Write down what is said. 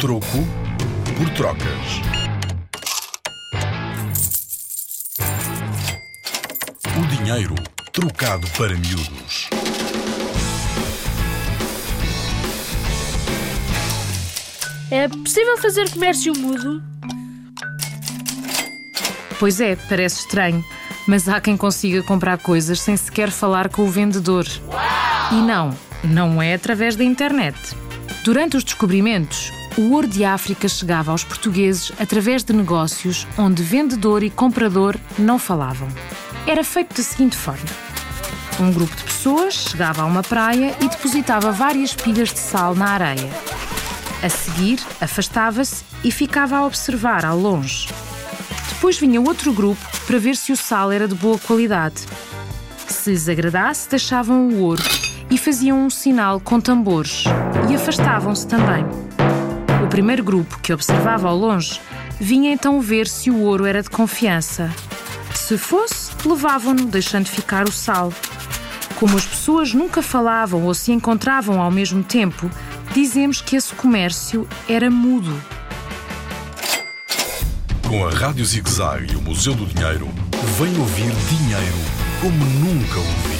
Troco por trocas. O dinheiro trocado para miúdos. É possível fazer comércio mudo? Pois é, parece estranho, mas há quem consiga comprar coisas sem sequer falar com o vendedor. E não, não é através da internet. Durante os descobrimentos, o ouro de África chegava aos portugueses através de negócios onde vendedor e comprador não falavam. Era feito da seguinte forma: um grupo de pessoas chegava a uma praia e depositava várias pilhas de sal na areia. A seguir, afastava-se e ficava a observar ao longe. Depois vinha outro grupo para ver se o sal era de boa qualidade. Se lhes agradasse, deixavam o ouro e faziam um sinal com tambores e afastavam-se também. O primeiro grupo, que observava ao longe, vinha então ver se o ouro era de confiança. Se fosse, levavam-no, deixando ficar o sal. Como as pessoas nunca falavam ou se encontravam ao mesmo tempo, dizemos que esse comércio era mudo. Com a Rádio Zig Zag e o Museu do Dinheiro, vem ouvir dinheiro como nunca ouviu.